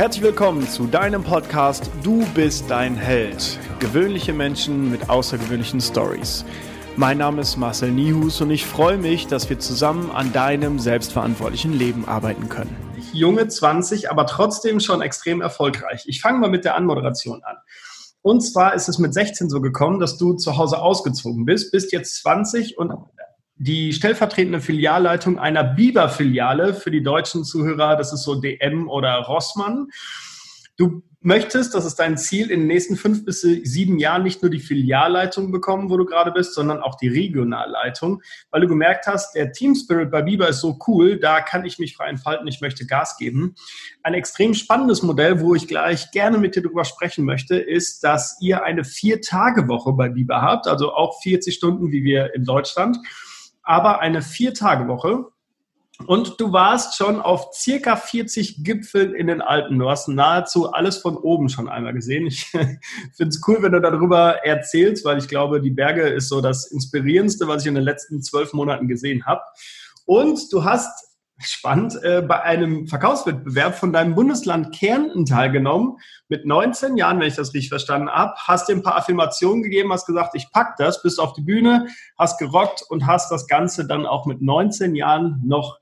Herzlich willkommen zu deinem Podcast Du bist dein Held. Gewöhnliche Menschen mit außergewöhnlichen Stories. Mein Name ist Marcel Nihus und ich freue mich, dass wir zusammen an deinem selbstverantwortlichen Leben arbeiten können. Junge 20, aber trotzdem schon extrem erfolgreich. Ich fange mal mit der Anmoderation an. Und zwar ist es mit 16 so gekommen, dass du zu Hause ausgezogen bist, bist jetzt 20 und die stellvertretende Filialleitung einer Biber-Filiale für die deutschen Zuhörer, das ist so DM oder Rossmann. Du möchtest, das ist dein Ziel, in den nächsten fünf bis sieben Jahren nicht nur die Filialleitung bekommen, wo du gerade bist, sondern auch die Regionalleitung, weil du gemerkt hast, der Team Spirit bei Biber ist so cool, da kann ich mich frei entfalten, ich möchte Gas geben. Ein extrem spannendes Modell, wo ich gleich gerne mit dir drüber sprechen möchte, ist, dass ihr eine Vier-Tage-Woche bei Biber habt, also auch 40 Stunden wie wir in Deutschland aber eine Vier-Tage-Woche. Und du warst schon auf circa 40 Gipfeln in den Alpen. Du hast nahezu alles von oben schon einmal gesehen. Ich finde es cool, wenn du darüber erzählst, weil ich glaube, die Berge ist so das Inspirierendste, was ich in den letzten zwölf Monaten gesehen habe. Und du hast spannend, äh, bei einem Verkaufswettbewerb von deinem Bundesland Kärnten teilgenommen. Mit 19 Jahren, wenn ich das richtig verstanden habe, hast dir ein paar Affirmationen gegeben, hast gesagt, ich pack das, bist auf die Bühne, hast gerockt und hast das Ganze dann auch mit 19 Jahren noch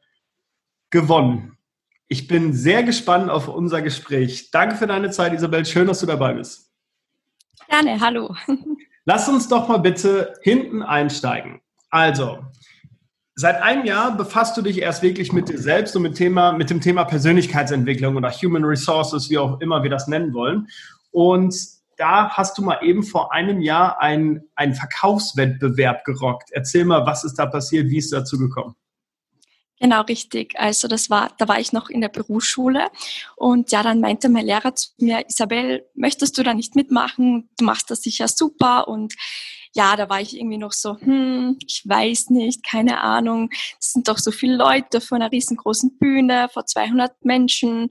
gewonnen. Ich bin sehr gespannt auf unser Gespräch. Danke für deine Zeit, Isabel. Schön, dass du dabei bist. Gerne, hallo. Lass uns doch mal bitte hinten einsteigen. Also, Seit einem Jahr befasst du dich erst wirklich mit dir selbst und mit, Thema, mit dem Thema Persönlichkeitsentwicklung oder Human Resources, wie auch immer wir das nennen wollen. Und da hast du mal eben vor einem Jahr einen, einen Verkaufswettbewerb gerockt. Erzähl mal, was ist da passiert, wie ist dazu gekommen? Genau, richtig. Also das war, da war ich noch in der Berufsschule und ja, dann meinte mein Lehrer zu mir, Isabel, möchtest du da nicht mitmachen? Du machst das sicher super und ja, da war ich irgendwie noch so, hm, ich weiß nicht, keine Ahnung. Es sind doch so viele Leute vor einer riesengroßen Bühne, vor 200 Menschen.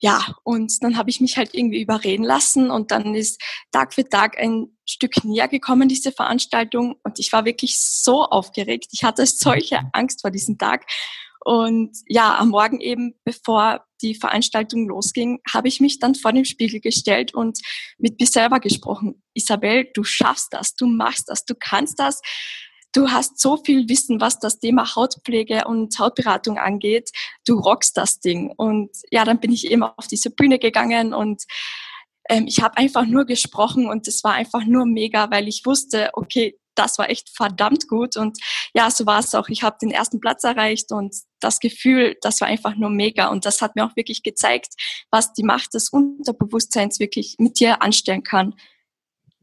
Ja, und dann habe ich mich halt irgendwie überreden lassen und dann ist Tag für Tag ein Stück näher gekommen, diese Veranstaltung. Und ich war wirklich so aufgeregt. Ich hatte solche Angst vor diesem Tag. Und ja, am Morgen eben, bevor die Veranstaltung losging, habe ich mich dann vor dem Spiegel gestellt und mit mir selber gesprochen. Isabel, du schaffst das, du machst das, du kannst das. Du hast so viel Wissen, was das Thema Hautpflege und Hautberatung angeht. Du rockst das Ding. Und ja, dann bin ich eben auf diese Bühne gegangen und ähm, ich habe einfach nur gesprochen und es war einfach nur mega, weil ich wusste, okay, das war echt verdammt gut. Und ja, so war es auch. Ich habe den ersten Platz erreicht und das Gefühl, das war einfach nur mega. Und das hat mir auch wirklich gezeigt, was die Macht des Unterbewusstseins wirklich mit dir anstellen kann.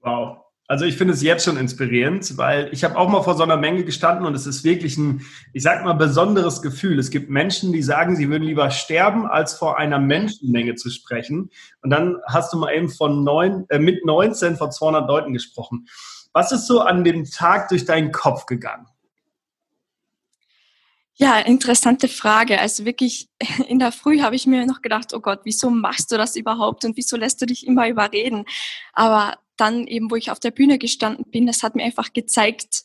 Wow. Also ich finde es jetzt schon inspirierend, weil ich habe auch mal vor so einer Menge gestanden und es ist wirklich ein, ich sag mal, besonderes Gefühl. Es gibt Menschen, die sagen, sie würden lieber sterben, als vor einer Menschenmenge zu sprechen. Und dann hast du mal eben von neun, äh, mit 19 vor 200 Leuten gesprochen. Was ist so an dem Tag durch deinen Kopf gegangen? Ja, interessante Frage. Also wirklich in der Früh habe ich mir noch gedacht, oh Gott, wieso machst du das überhaupt und wieso lässt du dich immer überreden? Aber dann eben, wo ich auf der Bühne gestanden bin, das hat mir einfach gezeigt,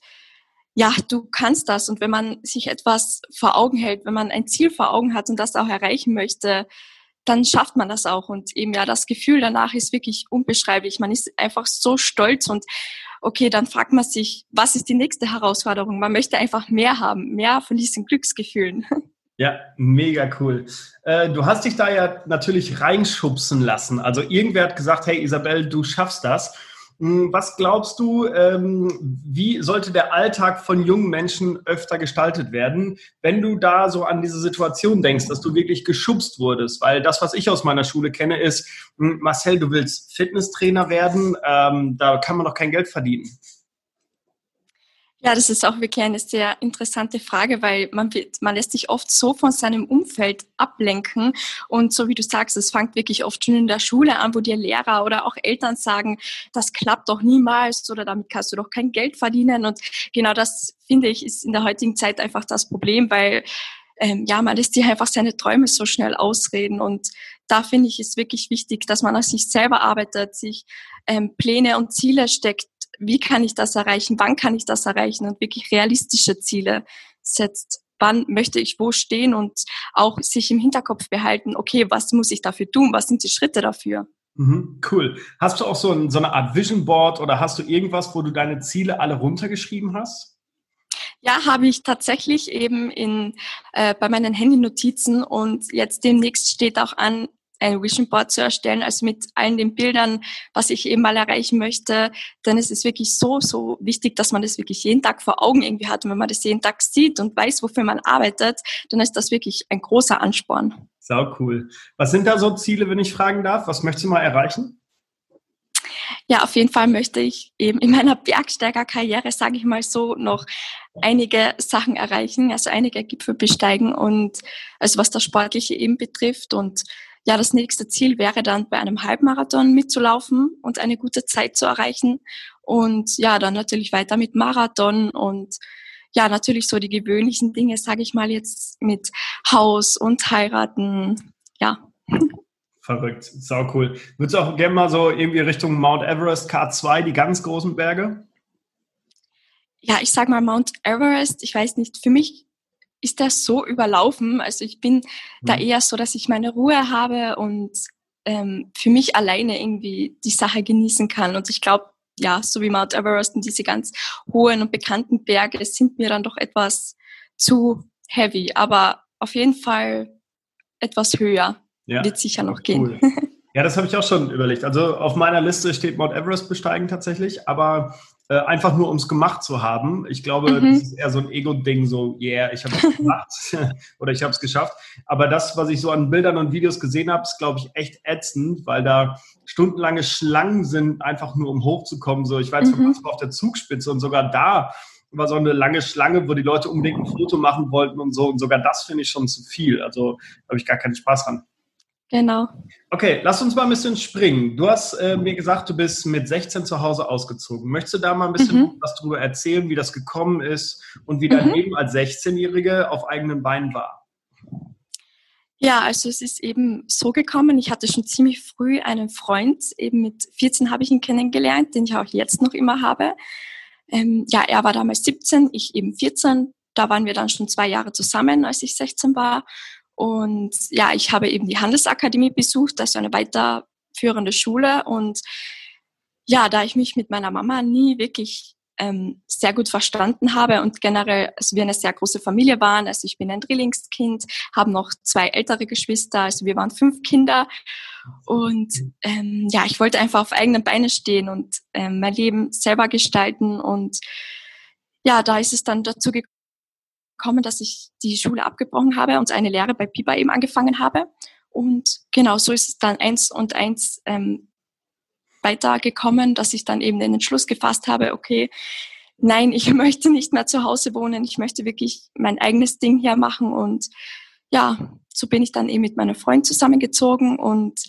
ja, du kannst das. Und wenn man sich etwas vor Augen hält, wenn man ein Ziel vor Augen hat und das auch erreichen möchte, dann schafft man das auch. Und eben ja, das Gefühl danach ist wirklich unbeschreiblich. Man ist einfach so stolz und okay, dann fragt man sich, was ist die nächste Herausforderung? Man möchte einfach mehr haben, mehr von diesen Glücksgefühlen. Ja, mega cool. Äh, du hast dich da ja natürlich reinschubsen lassen. Also irgendwer hat gesagt, hey Isabel, du schaffst das. Hm, was glaubst du, ähm, wie sollte der Alltag von jungen Menschen öfter gestaltet werden, wenn du da so an diese Situation denkst, dass du wirklich geschubst wurdest? Weil das, was ich aus meiner Schule kenne, ist, hm, Marcel, du willst Fitnesstrainer werden, ähm, da kann man doch kein Geld verdienen. Ja, das ist auch wirklich eine sehr interessante Frage, weil man, wird, man lässt sich oft so von seinem Umfeld ablenken. Und so wie du sagst, es fängt wirklich oft schon in der Schule an, wo dir Lehrer oder auch Eltern sagen, das klappt doch niemals oder damit kannst du doch kein Geld verdienen. Und genau das, finde ich, ist in der heutigen Zeit einfach das Problem, weil ähm, ja, man lässt sich einfach seine Träume so schnell ausreden. Und da finde ich es wirklich wichtig, dass man an sich selber arbeitet, sich ähm, Pläne und Ziele steckt, wie kann ich das erreichen, wann kann ich das erreichen und wirklich realistische Ziele setzt. wann möchte ich wo stehen und auch sich im Hinterkopf behalten, okay, was muss ich dafür tun, was sind die Schritte dafür. Mhm, cool. Hast du auch so, ein, so eine Art Vision Board oder hast du irgendwas, wo du deine Ziele alle runtergeschrieben hast? Ja, habe ich tatsächlich eben in, äh, bei meinen Handy-Notizen und jetzt demnächst steht auch an, ein Vision Board zu erstellen, also mit allen den Bildern, was ich eben mal erreichen möchte. Denn es ist wirklich so, so wichtig, dass man das wirklich jeden Tag vor Augen irgendwie hat. Und wenn man das jeden Tag sieht und weiß, wofür man arbeitet, dann ist das wirklich ein großer Ansporn. Sau cool. Was sind da so Ziele, wenn ich fragen darf? Was möchtest du mal erreichen? Ja, auf jeden Fall möchte ich eben in meiner Bergsteigerkarriere, sage ich mal so, noch einige Sachen erreichen, also einige Gipfel besteigen und also was das Sportliche eben betrifft und ja, das nächste Ziel wäre dann bei einem Halbmarathon mitzulaufen und eine gute Zeit zu erreichen. Und ja, dann natürlich weiter mit Marathon und ja, natürlich so die gewöhnlichen Dinge, sage ich mal jetzt mit Haus und heiraten. Ja. Verrückt, sau cool. Würdest du auch gerne mal so irgendwie Richtung Mount Everest, K2, die ganz großen Berge? Ja, ich sag mal Mount Everest, ich weiß nicht, für mich ist das so überlaufen. Also ich bin mhm. da eher so, dass ich meine Ruhe habe und ähm, für mich alleine irgendwie die Sache genießen kann. Und ich glaube, ja, so wie Mount Everest und diese ganz hohen und bekannten Berge sind mir dann doch etwas zu heavy. Aber auf jeden Fall etwas höher ja, wird sicher noch cool. gehen. Ja, das habe ich auch schon überlegt. Also auf meiner Liste steht Mount Everest besteigen tatsächlich, aber äh, einfach nur um es gemacht zu haben. Ich glaube, mhm. das ist eher so ein Ego-Ding, so, yeah, ich habe es gemacht oder ich habe es geschafft. Aber das, was ich so an Bildern und Videos gesehen habe, ist, glaube ich, echt ätzend, weil da stundenlange Schlangen sind, einfach nur um hochzukommen. So, ich weiß, mhm. war auf der Zugspitze und sogar da war so eine lange Schlange, wo die Leute unbedingt ein Foto machen wollten und so. Und sogar das finde ich schon zu viel. Also habe ich gar keinen Spaß dran. Genau. Okay, lass uns mal ein bisschen springen. Du hast äh, mir gesagt, du bist mit 16 zu Hause ausgezogen. Möchtest du da mal ein bisschen mhm. was darüber erzählen, wie das gekommen ist und wie dein mhm. Leben als 16-Jährige auf eigenen Beinen war? Ja, also es ist eben so gekommen. Ich hatte schon ziemlich früh einen Freund. Eben mit 14 habe ich ihn kennengelernt, den ich auch jetzt noch immer habe. Ähm, ja, er war damals 17, ich eben 14. Da waren wir dann schon zwei Jahre zusammen, als ich 16 war. Und ja, ich habe eben die Handelsakademie besucht, also eine weiterführende Schule. Und ja, da ich mich mit meiner Mama nie wirklich ähm, sehr gut verstanden habe und generell, also wir eine sehr große Familie waren, also ich bin ein Drillingskind, habe noch zwei ältere Geschwister, also wir waren fünf Kinder und ähm, ja, ich wollte einfach auf eigenen Beinen stehen und ähm, mein Leben selber gestalten und ja, da ist es dann dazu gekommen, gekommen, dass ich die Schule abgebrochen habe und eine Lehre bei Pipa eben angefangen habe. Und genau so ist es dann eins und eins ähm, weitergekommen, dass ich dann eben den Entschluss gefasst habe, okay, nein, ich möchte nicht mehr zu Hause wohnen, ich möchte wirklich mein eigenes Ding hier machen. Und ja, so bin ich dann eben mit meinem Freund zusammengezogen und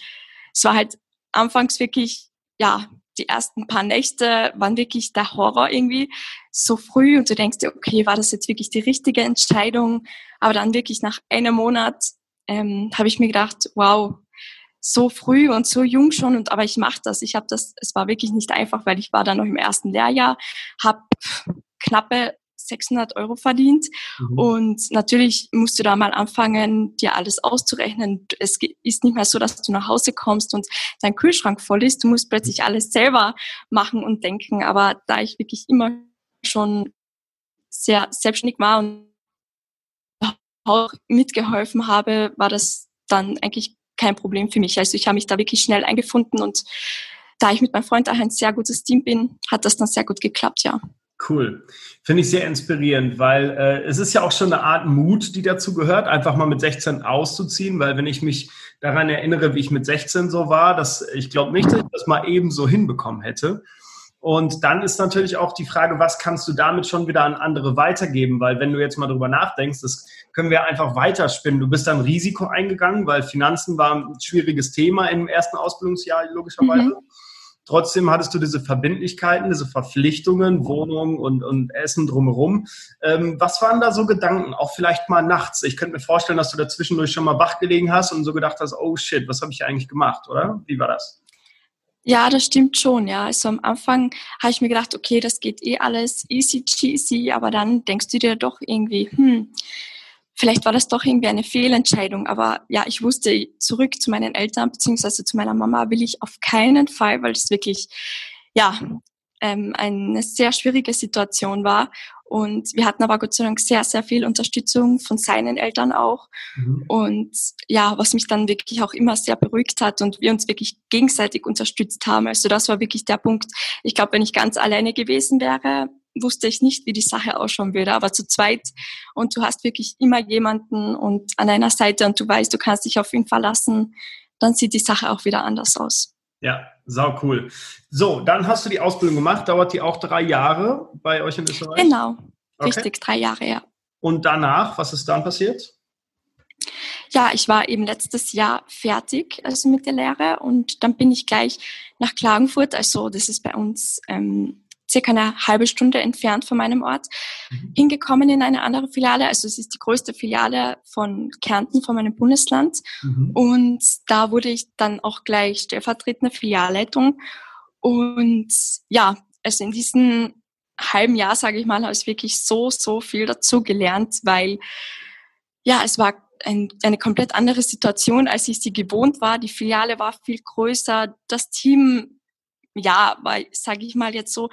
es war halt anfangs wirklich, ja, die ersten paar Nächte waren wirklich der Horror irgendwie so früh und du denkst dir, okay, war das jetzt wirklich die richtige Entscheidung? Aber dann wirklich nach einem Monat ähm, habe ich mir gedacht, wow, so früh und so jung schon und aber ich mache das. Ich habe das, es war wirklich nicht einfach, weil ich war dann noch im ersten Lehrjahr, habe knappe 600 Euro verdient. Mhm. Und natürlich musst du da mal anfangen, dir alles auszurechnen. Es ist nicht mehr so, dass du nach Hause kommst und dein Kühlschrank voll ist. Du musst plötzlich alles selber machen und denken. Aber da ich wirklich immer schon sehr selbstständig war und auch mitgeholfen habe, war das dann eigentlich kein Problem für mich. Also ich habe mich da wirklich schnell eingefunden und da ich mit meinem Freund auch ein sehr gutes Team bin, hat das dann sehr gut geklappt, ja. Cool. Finde ich sehr inspirierend, weil äh, es ist ja auch schon eine Art Mut, die dazu gehört, einfach mal mit 16 auszuziehen, weil wenn ich mich daran erinnere, wie ich mit 16 so war, dass ich glaube nicht, dass ich das mal eben so hinbekommen hätte. Und dann ist natürlich auch die Frage, was kannst du damit schon wieder an andere weitergeben? Weil wenn du jetzt mal drüber nachdenkst, das können wir einfach weiterspinnen. Du bist dann Risiko eingegangen, weil Finanzen war ein schwieriges Thema im ersten Ausbildungsjahr logischerweise. Mhm. Trotzdem hattest du diese Verbindlichkeiten, diese Verpflichtungen, Wohnung und, und Essen drumherum. Ähm, was waren da so Gedanken? Auch vielleicht mal nachts. Ich könnte mir vorstellen, dass du da zwischendurch schon mal wach gelegen hast und so gedacht hast, oh shit, was habe ich eigentlich gemacht, oder? Wie war das? Ja, das stimmt schon, ja. Also am Anfang habe ich mir gedacht, okay, das geht eh alles easy cheesy, aber dann denkst du dir doch irgendwie, hm, vielleicht war das doch irgendwie eine Fehlentscheidung, aber ja, ich wusste zurück zu meinen Eltern beziehungsweise zu meiner Mama will ich auf keinen Fall, weil es wirklich ja ähm, eine sehr schwierige Situation war. Und wir hatten aber Gott sei Dank sehr, sehr viel Unterstützung von seinen Eltern auch. Mhm. Und ja, was mich dann wirklich auch immer sehr beruhigt hat und wir uns wirklich gegenseitig unterstützt haben. Also das war wirklich der Punkt. Ich glaube, wenn ich ganz alleine gewesen wäre, wusste ich nicht, wie die Sache ausschauen würde. Aber zu zweit und du hast wirklich immer jemanden und an einer Seite und du weißt, du kannst dich auf ihn verlassen, dann sieht die Sache auch wieder anders aus. Ja, sau cool. So, dann hast du die Ausbildung gemacht. Dauert die auch drei Jahre bei euch in Österreich? Genau, okay. richtig, drei Jahre, ja. Und danach, was ist dann passiert? Ja, ich war eben letztes Jahr fertig also mit der Lehre und dann bin ich gleich nach Klagenfurt, also das ist bei uns ähm, circa eine halbe Stunde entfernt von meinem Ort, mhm. hingekommen in eine andere Filiale. Also es ist die größte Filiale von Kärnten, von meinem Bundesland. Mhm. Und da wurde ich dann auch gleich stellvertretende Filialleitung. Und ja, also in diesem halben Jahr, sage ich mal, habe ich wirklich so, so viel dazu gelernt, weil ja, es war ein, eine komplett andere Situation, als ich sie gewohnt war. Die Filiale war viel größer, das Team ja, weil, sage ich mal jetzt so,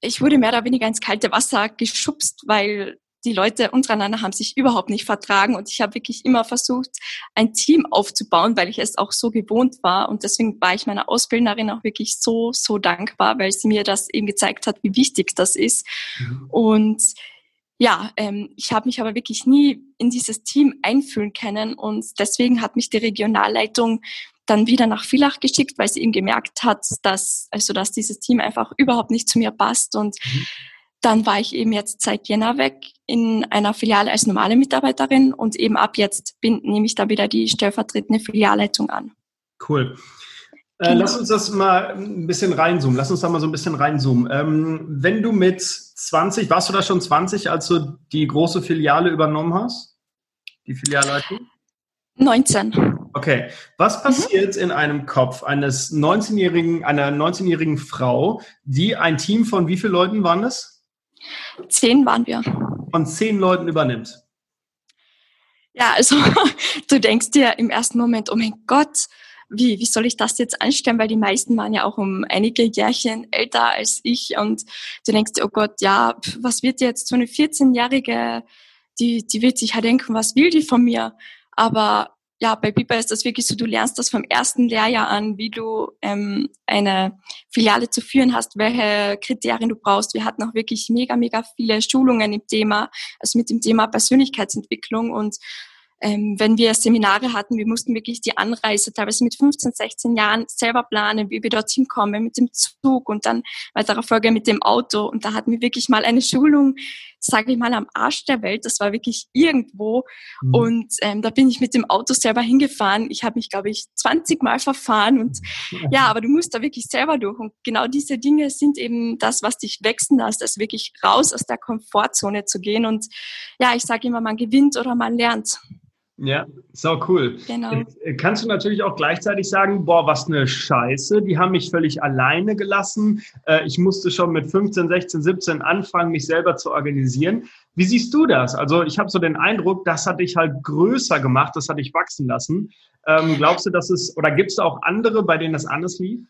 ich wurde mehr oder weniger ins kalte Wasser geschubst, weil die Leute untereinander haben sich überhaupt nicht vertragen und ich habe wirklich immer versucht, ein Team aufzubauen, weil ich es auch so gewohnt war und deswegen war ich meiner Ausbildnerin auch wirklich so, so dankbar, weil sie mir das eben gezeigt hat, wie wichtig das ist. Mhm. Und ja, ähm, ich habe mich aber wirklich nie in dieses Team einfühlen können und deswegen hat mich die Regionalleitung dann wieder nach Villach geschickt, weil sie ihm gemerkt hat, dass, also, dass dieses Team einfach überhaupt nicht zu mir passt. Und mhm. dann war ich eben jetzt seit Jänner weg in einer Filiale als normale Mitarbeiterin und eben ab jetzt bin, nehme ich da wieder die stellvertretende Filialleitung an. Cool. Äh, genau. lass uns das mal ein bisschen reinzoomen. Lass uns da mal so ein bisschen reinzoomen. Ähm, wenn du mit 20, warst du da schon 20, als du die große Filiale übernommen hast? Die Filialleitung? 19. Okay. Was mhm. passiert mhm. in einem Kopf eines 19-jährigen, einer 19-jährigen Frau, die ein Team von wie vielen Leuten waren es? Zehn waren wir. Von zehn Leuten übernimmt? Ja, also du denkst dir im ersten Moment, oh mein Gott, wie, wie soll ich das jetzt anstellen? Weil die meisten waren ja auch um einige Jährchen älter als ich und du denkst dir, oh Gott, ja, was wird jetzt so eine 14-Jährige, die, die wird sich halt denken, was will die von mir? Aber ja, bei Pipa ist das wirklich so, du lernst das vom ersten Lehrjahr an, wie du ähm, eine Filiale zu führen hast, welche Kriterien du brauchst. Wir hatten auch wirklich mega, mega viele Schulungen im Thema, also mit dem Thema Persönlichkeitsentwicklung und ähm, wenn wir Seminare hatten, wir mussten wirklich die Anreise teilweise mit 15, 16 Jahren selber planen, wie wir dorthin kommen mit dem Zug und dann weiterer Folge mit dem Auto. Und da hatten wir wirklich mal eine Schulung, sage ich mal, am Arsch der Welt. Das war wirklich irgendwo. Mhm. Und ähm, da bin ich mit dem Auto selber hingefahren. Ich habe mich, glaube ich, 20 Mal verfahren. Und ja, aber du musst da wirklich selber durch. Und genau diese Dinge sind eben das, was dich wechseln lässt, also wirklich raus aus der Komfortzone zu gehen. Und ja, ich sage immer, man gewinnt oder man lernt. Ja, so cool. Genau. Äh, kannst du natürlich auch gleichzeitig sagen, boah, was eine Scheiße, die haben mich völlig alleine gelassen. Äh, ich musste schon mit 15, 16, 17 anfangen, mich selber zu organisieren. Wie siehst du das? Also ich habe so den Eindruck, das hat dich halt größer gemacht, das hat dich wachsen lassen. Ähm, glaubst du, dass es, oder gibt es auch andere, bei denen das anders lief?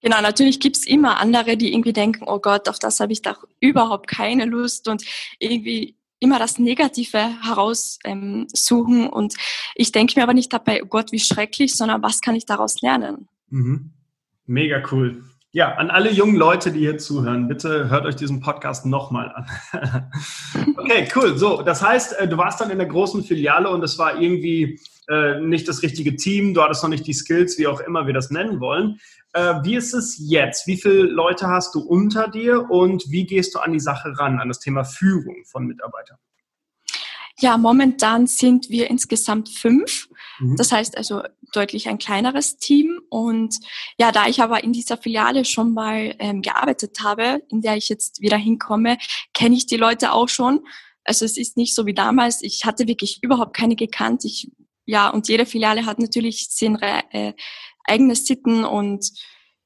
Genau, natürlich gibt's immer andere, die irgendwie denken, oh Gott, auf das habe ich doch überhaupt keine Lust und irgendwie immer das Negative heraussuchen. Ähm, und ich denke mir aber nicht dabei, oh Gott, wie schrecklich, sondern was kann ich daraus lernen? Mhm. Mega cool. Ja, an alle jungen Leute, die hier zuhören, bitte hört euch diesen Podcast nochmal an. okay, cool. So, das heißt, äh, du warst dann in der großen Filiale und es war irgendwie äh, nicht das richtige Team, du hattest noch nicht die Skills, wie auch immer wir das nennen wollen. Äh, wie ist es jetzt? Wie viele Leute hast du unter dir und wie gehst du an die Sache ran, an das Thema Führung von Mitarbeitern? Ja, momentan sind wir insgesamt fünf. Mhm. Das heißt also deutlich ein kleineres Team. Und ja, da ich aber in dieser Filiale schon mal ähm, gearbeitet habe, in der ich jetzt wieder hinkomme, kenne ich die Leute auch schon. Also es ist nicht so wie damals. Ich hatte wirklich überhaupt keine gekannt. Ich ja, und jede Filiale hat natürlich seine äh, eigene Sitten und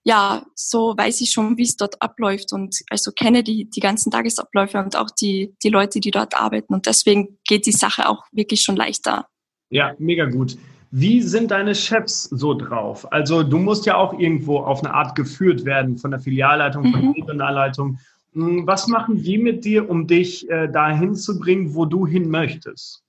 ja, so weiß ich schon, wie es dort abläuft und also kenne die, die ganzen Tagesabläufe und auch die, die Leute, die dort arbeiten. Und deswegen geht die Sache auch wirklich schon leichter. Ja, mega gut. Wie sind deine Chefs so drauf? Also du musst ja auch irgendwo auf eine Art geführt werden von der Filialleitung, von der mhm. Regionalleitung. Hm, was machen die mit dir, um dich äh, dahin zu bringen, wo du hin möchtest?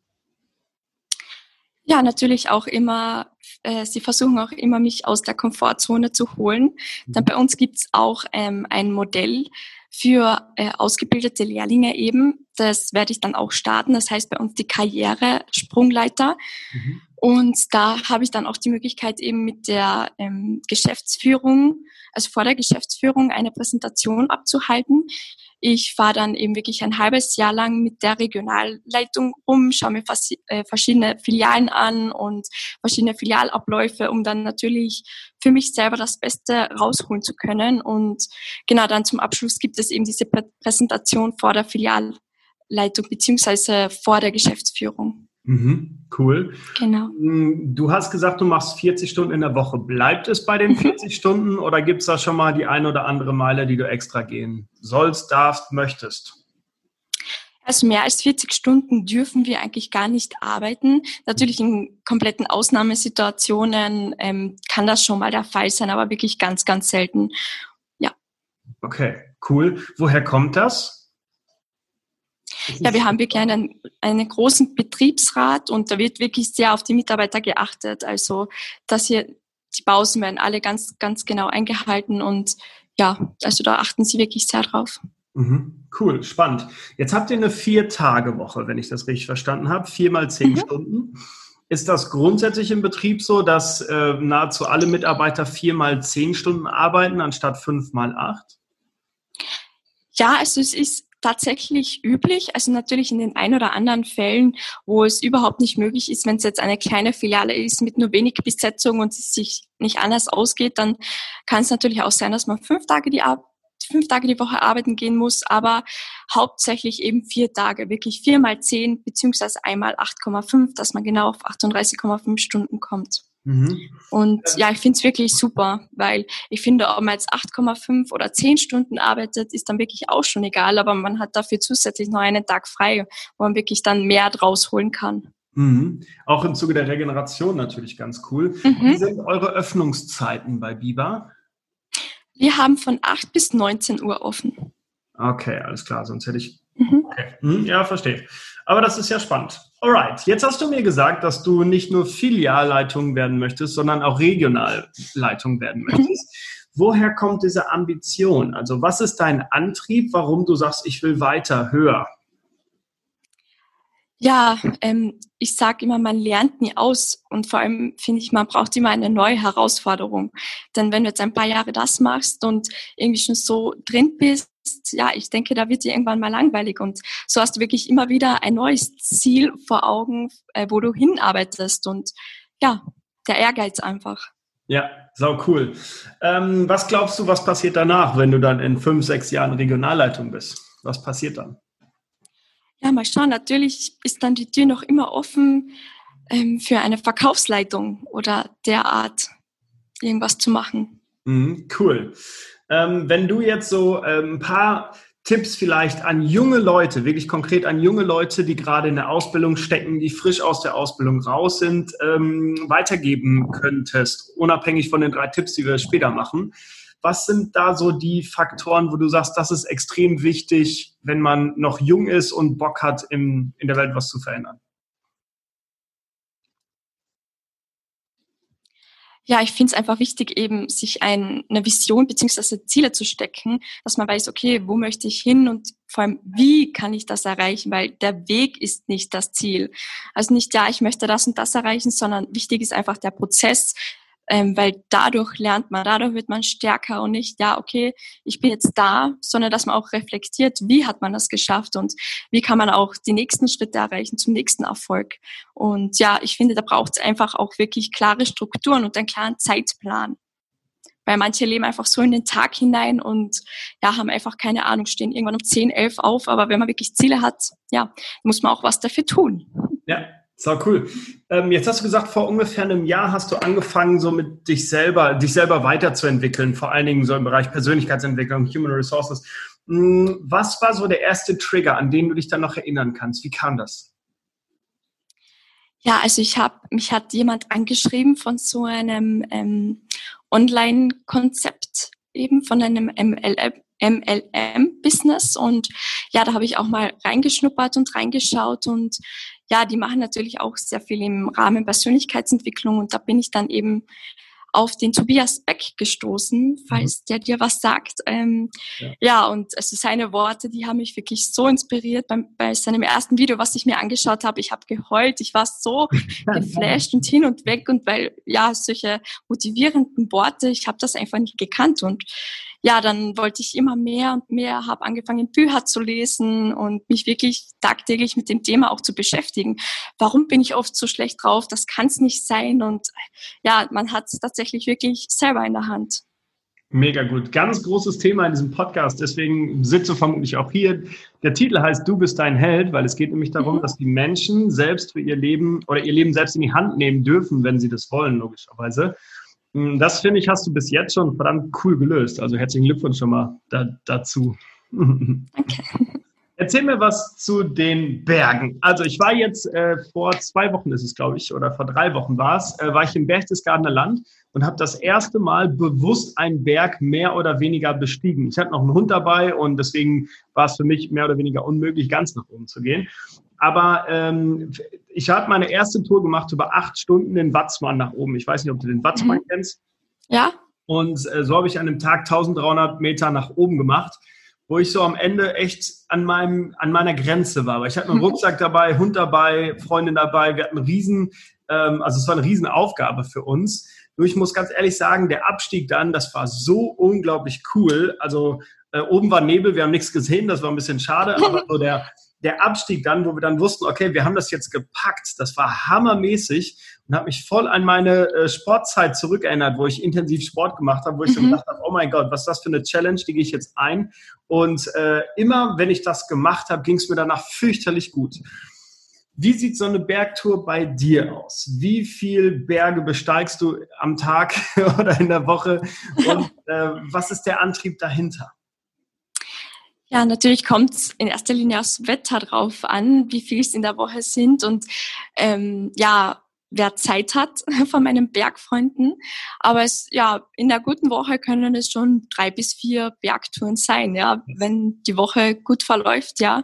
Ja, natürlich auch immer, äh, sie versuchen auch immer, mich aus der Komfortzone zu holen. Dann bei uns gibt's auch ähm, ein Modell für äh, ausgebildete Lehrlinge eben. Das werde ich dann auch starten. Das heißt bei uns die Karriere Sprungleiter. Mhm. Und da habe ich dann auch die Möglichkeit eben mit der ähm, Geschäftsführung, also vor der Geschäftsführung eine Präsentation abzuhalten. Ich fahre dann eben wirklich ein halbes Jahr lang mit der Regionalleitung rum, schaue mir äh, verschiedene Filialen an und verschiedene Filialabläufe, um dann natürlich für mich selber das Beste rausholen zu können. Und genau dann zum Abschluss gibt es eben diese Präsentation vor der Filialleitung beziehungsweise vor der Geschäftsführung. Mhm, cool. Genau. Mm, du hast gesagt, du machst 40 Stunden in der Woche. Bleibt es bei den 40 mhm. Stunden oder gibt es da schon mal die ein oder andere Meile, die du extra gehen sollst, darfst, möchtest? Also mehr als 40 Stunden dürfen wir eigentlich gar nicht arbeiten. Natürlich in kompletten Ausnahmesituationen ähm, kann das schon mal der Fall sein, aber wirklich ganz, ganz selten. Ja. Okay, cool. Woher kommt das? Ja, wir haben wirklich einen, einen großen Betriebsrat und da wird wirklich sehr auf die Mitarbeiter geachtet. Also, dass hier die Pausen werden alle ganz, ganz genau eingehalten und ja, also da achten sie wirklich sehr drauf. Mhm. Cool, spannend. Jetzt habt ihr eine Vier-Tage-Woche, wenn ich das richtig verstanden habe. Vier mal zehn mhm. Stunden. Ist das grundsätzlich im Betrieb so, dass äh, nahezu alle Mitarbeiter vier mal zehn Stunden arbeiten, anstatt fünf mal acht? Ja, also es ist tatsächlich üblich. Also natürlich in den ein oder anderen Fällen, wo es überhaupt nicht möglich ist, wenn es jetzt eine kleine Filiale ist mit nur wenig Besetzung und es sich nicht anders ausgeht, dann kann es natürlich auch sein, dass man fünf Tage die fünf Tage die Woche arbeiten gehen muss, aber hauptsächlich eben vier Tage, wirklich vier mal zehn beziehungsweise einmal 8,5, dass man genau auf 38,5 Stunden kommt. Mhm. Und ja, ich finde es wirklich super, weil ich finde, ob man jetzt 8,5 oder 10 Stunden arbeitet, ist dann wirklich auch schon egal, aber man hat dafür zusätzlich noch einen Tag frei, wo man wirklich dann mehr draus holen kann. Mhm. Auch im Zuge der Regeneration natürlich ganz cool. Mhm. Wie sind eure Öffnungszeiten bei Biber? Wir haben von 8 bis 19 Uhr offen. Okay, alles klar, sonst hätte ich. Mhm. Okay. Mhm, ja, verstehe. Aber das ist ja spannend. Alright, jetzt hast du mir gesagt, dass du nicht nur Filialleitung werden möchtest, sondern auch Regionalleitung werden mhm. möchtest. Woher kommt diese Ambition? Also was ist dein Antrieb, warum du sagst, ich will weiter, höher? Ja, ähm, ich sage immer, man lernt nie aus und vor allem finde ich, man braucht immer eine neue Herausforderung. Denn wenn du jetzt ein paar Jahre das machst und irgendwie schon so drin bist, ja, ich denke, da wird dir irgendwann mal langweilig und so hast du wirklich immer wieder ein neues Ziel vor Augen, äh, wo du hinarbeitest und ja, der Ehrgeiz einfach. Ja, sau cool. Ähm, was glaubst du, was passiert danach, wenn du dann in fünf, sechs Jahren Regionalleitung bist? Was passiert dann? Ja, mal schauen. Natürlich ist dann die Tür noch immer offen ähm, für eine Verkaufsleitung oder derart irgendwas zu machen. Mhm, cool. Ähm, wenn du jetzt so ähm, ein paar Tipps vielleicht an junge Leute, wirklich konkret an junge Leute, die gerade in der Ausbildung stecken, die frisch aus der Ausbildung raus sind, ähm, weitergeben könntest, unabhängig von den drei Tipps, die wir später machen. Was sind da so die Faktoren, wo du sagst, das ist extrem wichtig, wenn man noch jung ist und Bock hat, im, in der Welt was zu verändern? Ja, ich finde es einfach wichtig, eben sich ein, eine Vision beziehungsweise Ziele zu stecken, dass man weiß, okay, wo möchte ich hin und vor allem, wie kann ich das erreichen, weil der Weg ist nicht das Ziel. Also nicht, ja, ich möchte das und das erreichen, sondern wichtig ist einfach der Prozess, ähm, weil dadurch lernt man, dadurch wird man stärker und nicht, ja, okay, ich bin jetzt da, sondern dass man auch reflektiert, wie hat man das geschafft und wie kann man auch die nächsten Schritte erreichen zum nächsten Erfolg. Und ja, ich finde, da braucht es einfach auch wirklich klare Strukturen und einen klaren Zeitplan. Weil manche leben einfach so in den Tag hinein und ja, haben einfach keine Ahnung, stehen irgendwann um 10, 11 auf. Aber wenn man wirklich Ziele hat, ja, muss man auch was dafür tun. Ja, So cool. Ähm, jetzt hast du gesagt, vor ungefähr einem Jahr hast du angefangen, so mit dich selber, dich selber weiterzuentwickeln, vor allen Dingen so im Bereich Persönlichkeitsentwicklung, Human Resources. Hm, was war so der erste Trigger, an den du dich dann noch erinnern kannst? Wie kam das? Ja, also ich habe, mich hat jemand angeschrieben von so einem ähm, Online-Konzept eben von einem MLM, MLM-Business und ja, da habe ich auch mal reingeschnuppert und reingeschaut und ja, die machen natürlich auch sehr viel im Rahmen Persönlichkeitsentwicklung und da bin ich dann eben auf den Tobias Beck gestoßen, falls mhm. der dir was sagt. Ähm, ja. ja. und also seine Worte, die haben mich wirklich so inspiriert bei, bei seinem ersten Video, was ich mir angeschaut habe. Ich habe geheult, ich war so geflasht und hin und weg und weil ja solche motivierenden Worte, ich habe das einfach nicht gekannt und ja, dann wollte ich immer mehr und mehr, habe angefangen, Bücher zu lesen und mich wirklich tagtäglich mit dem Thema auch zu beschäftigen. Warum bin ich oft so schlecht drauf? Das kann es nicht sein. Und ja, man hat es tatsächlich wirklich selber in der Hand. Mega gut. Ganz großes Thema in diesem Podcast. Deswegen sitze vermutlich auch hier. Der Titel heißt Du bist dein Held, weil es geht nämlich darum, mhm. dass die Menschen selbst für ihr Leben oder ihr Leben selbst in die Hand nehmen dürfen, wenn sie das wollen, logischerweise. Hm, das finde ich, hast du bis jetzt schon verdammt cool gelöst. Also herzlichen Glückwunsch schon mal da, dazu. Danke. Erzähl mir was zu den Bergen. Also ich war jetzt äh, vor zwei Wochen ist es, glaube ich, oder vor drei Wochen war es, äh, war ich im Berchtesgadener Land und habe das erste Mal bewusst einen Berg mehr oder weniger bestiegen. Ich hatte noch einen Hund dabei und deswegen war es für mich mehr oder weniger unmöglich, ganz nach oben zu gehen. Aber ähm, ich habe meine erste Tour gemacht über acht Stunden den Watzmann nach oben. Ich weiß nicht, ob du den Watzmann mhm. kennst. Ja. Und äh, so habe ich an einem Tag 1300 Meter nach oben gemacht, wo ich so am Ende echt an, meinem, an meiner Grenze war. Weil ich hatte einen Rucksack dabei, Hund dabei, Freundin dabei. Wir hatten einen riesen, ähm, also es war eine riesen Aufgabe für uns. Nur ich muss ganz ehrlich sagen, der Abstieg dann, das war so unglaublich cool. Also äh, oben war Nebel, wir haben nichts gesehen, das war ein bisschen schade, aber so der, der Abstieg dann, wo wir dann wussten, okay, wir haben das jetzt gepackt, das war hammermäßig und habe mich voll an meine äh, Sportzeit zurückerinnert, wo ich intensiv Sport gemacht habe, wo ich mhm. so gedacht habe, oh mein Gott, was ist das für eine Challenge, die gehe ich jetzt ein. Und äh, immer, wenn ich das gemacht habe, ging es mir danach fürchterlich gut. Wie sieht so eine Bergtour bei dir aus? Wie viel Berge besteigst du am Tag oder in der Woche? Und äh, was ist der Antrieb dahinter? Ja, natürlich kommt es in erster Linie aufs Wetter drauf an, wie viel es in der Woche sind und ähm, ja, wer Zeit hat von meinen Bergfreunden. Aber es, ja, in der guten Woche können es schon drei bis vier Bergtouren sein, ja, wenn die Woche gut verläuft, ja.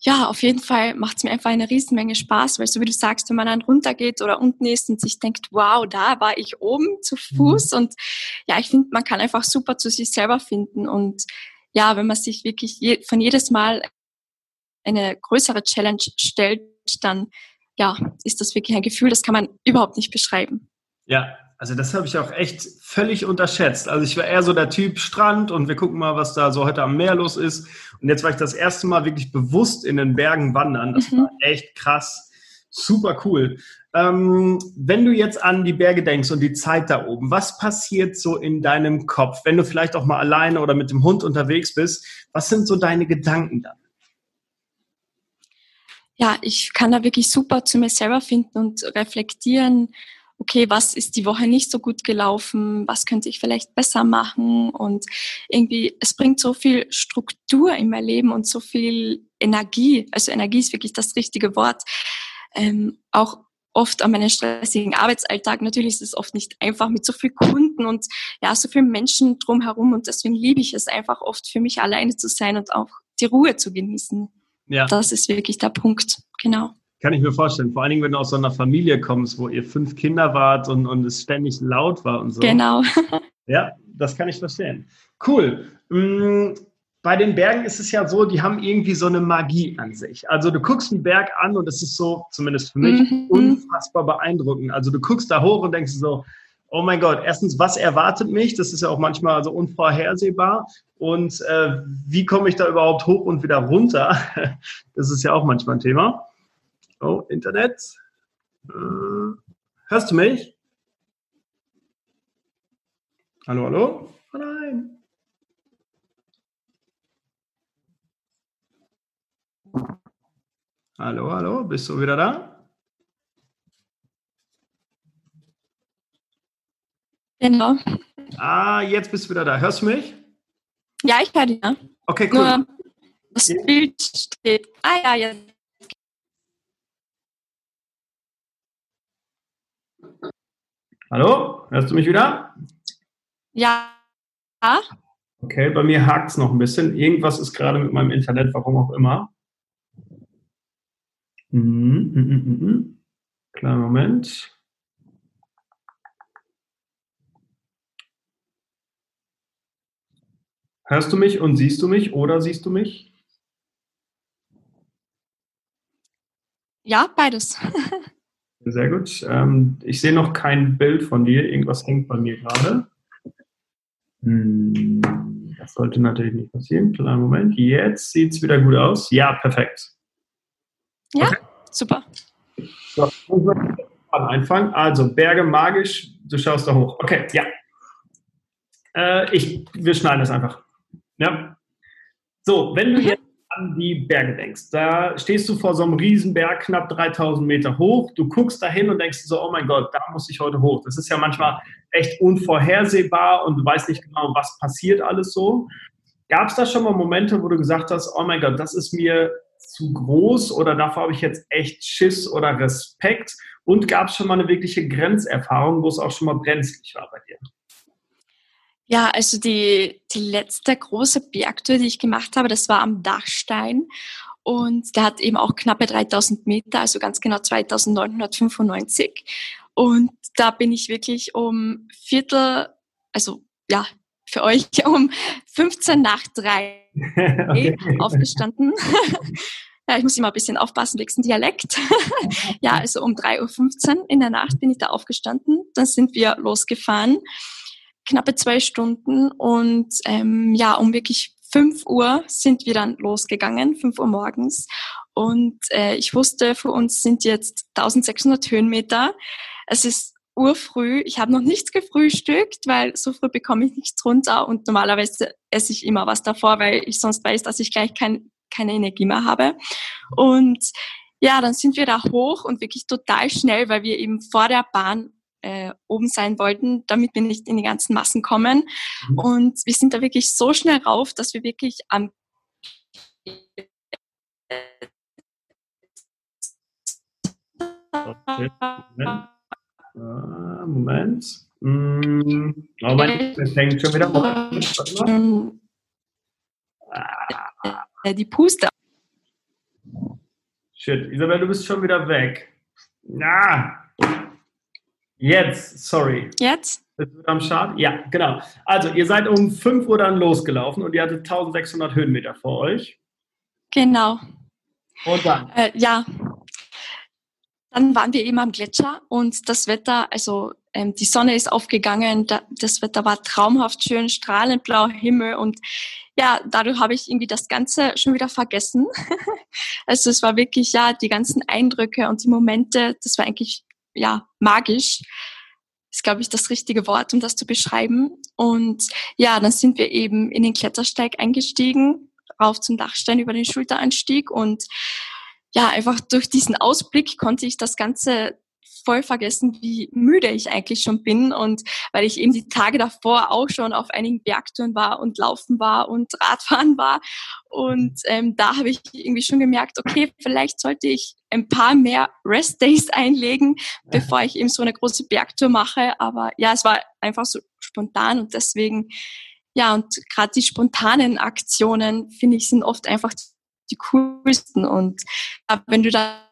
Ja, auf jeden Fall macht es mir einfach eine Riesenmenge Spaß, weil so wie du sagst, wenn man dann runtergeht oder unten ist und sich denkt, wow, da war ich oben zu Fuß mhm. und ja, ich finde, man kann einfach super zu sich selber finden und ja, wenn man sich wirklich je, von jedes Mal eine größere Challenge stellt, dann ja, ist das wirklich ein Gefühl, das kann man überhaupt nicht beschreiben. Ja, also das habe ich auch echt völlig unterschätzt. Also ich war eher so der Typ Strand und wir gucken mal, was da so heute am Meer los ist. Und jetzt war ich das erste Mal wirklich bewusst in den Bergen wandern. Das mhm. war echt krass. Super cool. Ähm, wenn du jetzt an die Berge denkst und die Zeit da oben, was passiert so in deinem Kopf, wenn du vielleicht auch mal alleine oder mit dem Hund unterwegs bist? Was sind so deine Gedanken dann? Ja, ich kann da wirklich super zu mir selber finden und reflektieren, okay, was ist die Woche nicht so gut gelaufen, was könnte ich vielleicht besser machen und irgendwie, es bringt so viel Struktur in mein Leben und so viel Energie, also Energie ist wirklich das richtige Wort, ähm, auch oft an meinen stressigen Arbeitsalltag. Natürlich ist es oft nicht einfach mit so vielen Kunden und ja, so vielen Menschen drumherum und deswegen liebe ich es einfach oft für mich alleine zu sein und auch die Ruhe zu genießen. Ja. Das ist wirklich der Punkt, genau. Kann ich mir vorstellen. Vor allen Dingen, wenn du aus so einer Familie kommst, wo ihr fünf Kinder wart und, und es ständig laut war und so. Genau. ja, das kann ich verstehen. Cool. Bei den Bergen ist es ja so, die haben irgendwie so eine Magie an sich. Also du guckst einen Berg an und es ist so, zumindest für mich, mhm. unfassbar beeindruckend. Also du guckst da hoch und denkst so, oh mein Gott, erstens, was erwartet mich? Das ist ja auch manchmal so unvorhersehbar. Und äh, wie komme ich da überhaupt hoch und wieder runter? Das ist ja auch manchmal ein Thema. Oh, Internet. Äh, hörst du mich? Hallo, hallo? Oh nein. Hallo, hallo, bist du wieder da? Genau. Ah, jetzt bist du wieder da. Hörst du mich? Ja, ich höre dich. Ja. Okay, cool. Nur das Bild steht. Ah ja, jetzt. Hallo, hörst du mich wieder? Ja. Okay, bei mir hakt es noch ein bisschen. Irgendwas ist gerade mit meinem Internet, warum auch immer. Mhm, mhm, mhm, mhm. Kleinen Moment. Hörst du mich und siehst du mich oder siehst du mich? Ja, beides. Sehr gut. Ähm, ich sehe noch kein Bild von dir. Irgendwas hängt bei mir gerade. Hm, das sollte natürlich nicht passieren. Kleinen Moment. Jetzt sieht es wieder gut aus. Ja, perfekt. Ja, okay. super. So, anfangen. Also, Berge magisch, du schaust da hoch. Okay, ja. Äh, ich, wir schneiden das einfach. Ja. So, wenn du jetzt an die Berge denkst, da stehst du vor so einem Riesenberg, knapp 3000 Meter hoch, du guckst da hin und denkst so, oh mein Gott, da muss ich heute hoch. Das ist ja manchmal echt unvorhersehbar und du weißt nicht genau, was passiert alles so. Gab es da schon mal Momente, wo du gesagt hast, oh mein Gott, das ist mir zu groß oder davor habe ich jetzt echt Schiss oder Respekt? Und gab es schon mal eine wirkliche Grenzerfahrung, wo es auch schon mal brenzlig war bei dir? Ja, also die, die letzte große Bergtour, die ich gemacht habe, das war am Dachstein. Und der hat eben auch knappe 3000 Meter, also ganz genau 2995. Und da bin ich wirklich um Viertel, also ja, für euch um 15 nach drei okay. aufgestanden. ja, ich muss immer ein bisschen aufpassen wegen Dialekt. ja, also um 3.15 Uhr in der Nacht bin ich da aufgestanden. Dann sind wir losgefahren knappe zwei Stunden und ähm, ja, um wirklich fünf Uhr sind wir dann losgegangen, fünf Uhr morgens. Und äh, ich wusste, für uns sind jetzt 1600 Höhenmeter. Es ist urfrüh. Ich habe noch nichts gefrühstückt, weil so früh bekomme ich nichts runter und normalerweise esse ich immer was davor, weil ich sonst weiß, dass ich gleich kein, keine Energie mehr habe. Und ja, dann sind wir da hoch und wirklich total schnell, weil wir eben vor der Bahn äh, oben sein wollten, damit wir nicht in die ganzen Massen kommen. Mhm. Und wir sind da wirklich so schnell rauf, dass wir wirklich am okay. Moment. Uh, Moment. Mm, oh mein, das hängt schon wieder. Moment. Äh, die Puste. Shit, Isabel, du bist schon wieder weg. Na, Jetzt, sorry. Jetzt? Am Start? Ja, genau. Also, ihr seid um 5 Uhr dann losgelaufen und ihr hattet 1600 Höhenmeter vor euch. Genau. Und dann? Äh, ja. Dann waren wir eben am Gletscher und das Wetter, also ähm, die Sonne ist aufgegangen, da, das Wetter war traumhaft schön, strahlend blauer Himmel und ja, dadurch habe ich irgendwie das Ganze schon wieder vergessen. also es war wirklich, ja, die ganzen Eindrücke und die Momente, das war eigentlich ja, magisch ist, glaube ich, das richtige Wort, um das zu beschreiben. Und ja, dann sind wir eben in den Klettersteig eingestiegen, rauf zum Dachstein über den Schulteranstieg und ja, einfach durch diesen Ausblick konnte ich das Ganze voll vergessen, wie müde ich eigentlich schon bin und weil ich eben die Tage davor auch schon auf einigen Bergtouren war und laufen war und Radfahren war und ähm, da habe ich irgendwie schon gemerkt, okay, vielleicht sollte ich ein paar mehr Rest Days einlegen, bevor ich eben so eine große Bergtour mache. Aber ja, es war einfach so spontan und deswegen ja und gerade die spontanen Aktionen finde ich sind oft einfach die coolsten und wenn du da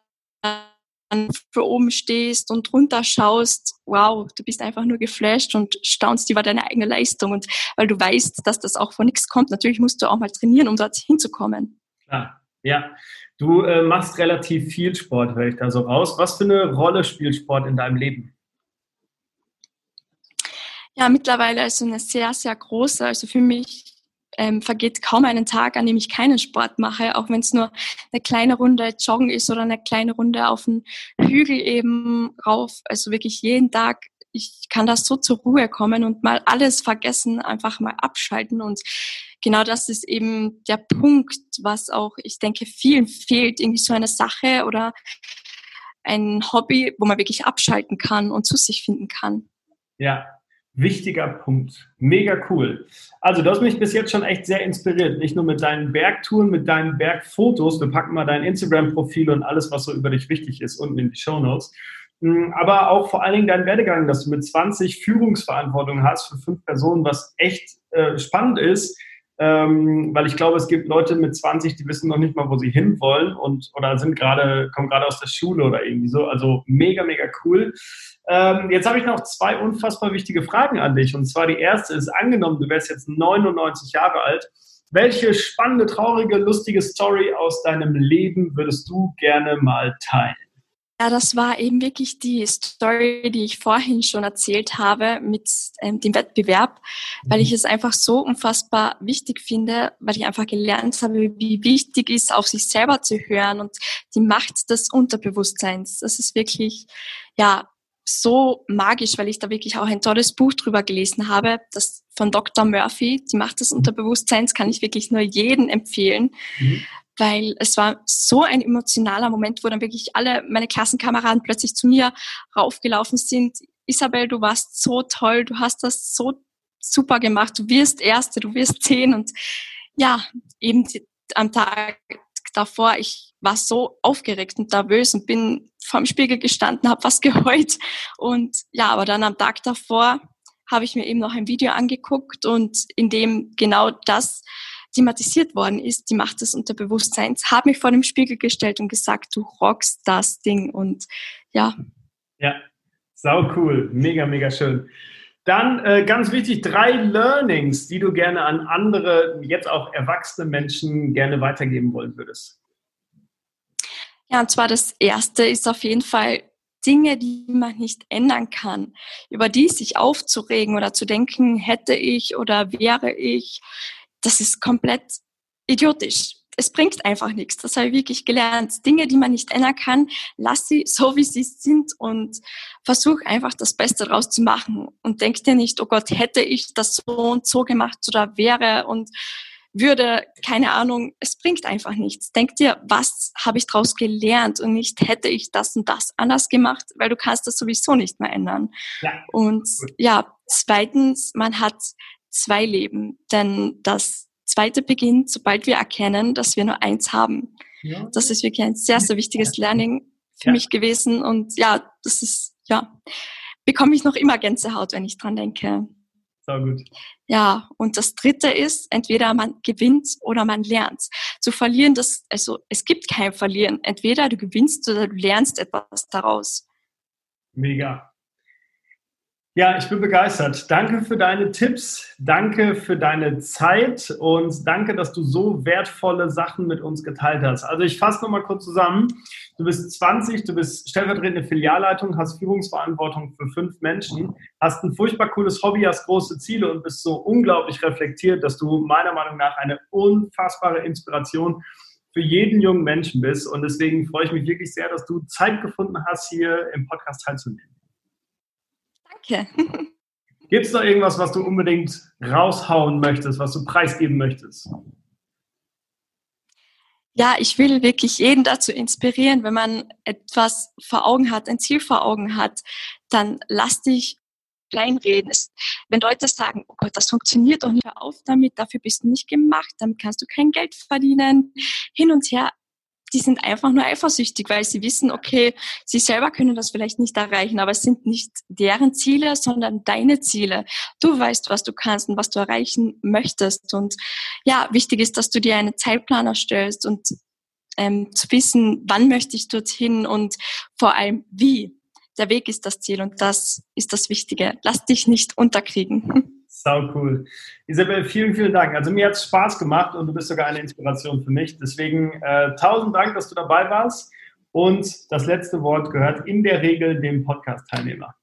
für oben stehst und runter schaust, wow, du bist einfach nur geflasht und staunst über deine eigene Leistung und weil du weißt, dass das auch von nichts kommt. Natürlich musst du auch mal trainieren, um dort hinzukommen. Klar, ja. Du äh, machst relativ viel Sport, höre ich da so raus. Was für eine Rolle spielt Sport in deinem Leben? Ja, mittlerweile also eine sehr, sehr große. Also für mich ähm, vergeht kaum einen Tag, an dem ich keinen Sport mache, auch wenn es nur eine kleine Runde Joggen ist oder eine kleine Runde auf den Hügel eben rauf. Also wirklich jeden Tag, ich kann da so zur Ruhe kommen und mal alles vergessen, einfach mal abschalten und genau das ist eben der Punkt, was auch, ich denke, vielen fehlt, irgendwie so eine Sache oder ein Hobby, wo man wirklich abschalten kann und zu sich finden kann. Ja, wichtiger Punkt. Mega cool. Also, du hast mich bis jetzt schon echt sehr inspiriert. Nicht nur mit deinen Bergtouren, mit deinen Bergfotos. Wir packen mal dein Instagram-Profil und alles, was so über dich wichtig ist, unten in die Show Notes. Hm, aber auch vor allen Dingen dein Werdegang, dass du mit 20 Führungsverantwortung hast für fünf Personen, was echt äh, spannend ist, ähm, weil ich glaube, es gibt Leute mit 20, die wissen noch nicht mal, wo sie hinwollen und oder sind gerade, kommen gerade aus der Schule oder irgendwie so. Also mega, mega cool. Ähm, jetzt habe ich noch zwei unfassbar wichtige Fragen an dich. Und zwar die erste ist, angenommen, du wärst jetzt 99 Jahre alt. Welche spannende, traurige, lustige Story aus deinem Leben würdest du gerne mal teilen? Ja, das war eben wirklich die Story, die ich vorhin schon erzählt habe mit ähm, dem Wettbewerb, weil ich mhm. es einfach so unfassbar wichtig finde, weil ich einfach gelernt habe, wie wichtig ist, auf sich selber zu hören und die Macht des Unterbewusstseins. Das ist wirklich, ja, so magisch, weil ich da wirklich auch ein tolles Buch drüber gelesen habe, das von Dr. Murphy, die Macht des mhm. Unterbewusstseins, kann ich wirklich nur jedem empfehlen, mhm weil es war so ein emotionaler Moment, wo dann wirklich alle meine Klassenkameraden plötzlich zu mir raufgelaufen sind. Isabel, du warst so toll, du hast das so super gemacht, du wirst Erste, du wirst zehn. Und ja, eben am Tag davor, ich war so aufgeregt und nervös und bin vorm Spiegel gestanden, habe was geheult. Und ja, aber dann am Tag davor habe ich mir eben noch ein Video angeguckt und in dem genau das thematisiert worden ist, die Macht des Unterbewusstseins, habe mich vor dem Spiegel gestellt und gesagt, du rockst das Ding und ja. Ja, sau cool, mega, mega schön. Dann äh, ganz wichtig, drei Learnings, die du gerne an andere, jetzt auch erwachsene Menschen gerne weitergeben wollen würdest. Ja, und zwar das erste ist auf jeden Fall Dinge, die man nicht ändern kann, über die sich aufzuregen oder zu denken, hätte ich oder wäre ich, das ist komplett idiotisch. Es bringt einfach nichts. Das habe ich wirklich gelernt. Dinge, die man nicht ändern kann, lass sie so, wie sie sind und versuch einfach das Beste daraus zu machen. Und denk dir nicht, oh Gott, hätte ich das so und so gemacht oder wäre und würde, keine Ahnung, es bringt einfach nichts. Denk dir, was habe ich daraus gelernt und nicht hätte ich das und das anders gemacht, weil du kannst das sowieso nicht mehr ändern. Ja. Und ja, zweitens, man hat zwei Leben. Denn das zweite beginnt, sobald wir erkennen, dass wir nur eins haben. Ja. Das ist wirklich ein sehr, sehr wichtiges Learning für ja. mich gewesen. Und ja, das ist, ja, bekomme ich noch immer Gänsehaut, wenn ich dran denke. Sehr gut. Ja, und das dritte ist, entweder man gewinnt oder man lernt. Zu verlieren, das, also es gibt kein Verlieren. Entweder du gewinnst oder du lernst etwas daraus. Mega. Ja, ich bin begeistert. Danke für deine Tipps, danke für deine Zeit und danke, dass du so wertvolle Sachen mit uns geteilt hast. Also ich fasse nochmal kurz zusammen. Du bist 20, du bist stellvertretende Filialleitung, hast Führungsverantwortung für fünf Menschen, hast ein furchtbar cooles Hobby, hast große Ziele und bist so unglaublich reflektiert, dass du meiner Meinung nach eine unfassbare Inspiration für jeden jungen Menschen bist. Und deswegen freue ich mich wirklich sehr, dass du Zeit gefunden hast, hier im Podcast teilzunehmen. Danke. Gibt es noch irgendwas, was du unbedingt raushauen möchtest, was du preisgeben möchtest? Ja, ich will wirklich jeden dazu inspirieren, wenn man etwas vor Augen hat, ein Ziel vor Augen hat, dann lass dich kleinreden. Wenn Leute sagen, oh Gott, das funktioniert doch nicht, hör auf damit, dafür bist du nicht gemacht, damit kannst du kein Geld verdienen, hin und her, die sind einfach nur eifersüchtig, weil sie wissen, okay, sie selber können das vielleicht nicht erreichen, aber es sind nicht deren Ziele, sondern deine Ziele. Du weißt, was du kannst und was du erreichen möchtest. Und ja, wichtig ist, dass du dir einen Zeitplan erstellst und ähm, zu wissen, wann möchte ich dorthin und vor allem wie. Der Weg ist das Ziel und das ist das Wichtige. Lass dich nicht unterkriegen. Sau cool. Isabel, vielen, vielen Dank. Also mir hat es Spaß gemacht und du bist sogar eine Inspiration für mich. Deswegen äh, tausend Dank, dass du dabei warst. Und das letzte Wort gehört in der Regel dem Podcast-Teilnehmer.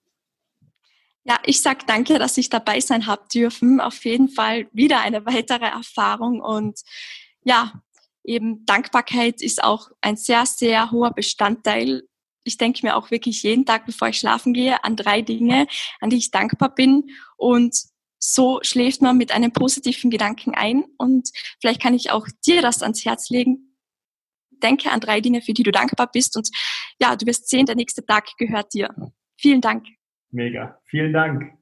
Ja, ich sag danke, dass ich dabei sein habe dürfen. Auf jeden Fall wieder eine weitere Erfahrung und ja, eben Dankbarkeit ist auch ein sehr, sehr hoher Bestandteil. Ich denke mir auch wirklich jeden Tag, bevor ich schlafen gehe, an drei Dinge, an die ich dankbar bin und so schläft man mit einem positiven Gedanken ein und vielleicht kann ich auch dir das ans Herz legen. Denke an drei Dinge, für die du dankbar bist und ja, du wirst sehen, der nächste Tag gehört dir. Vielen Dank. Mega. Vielen Dank.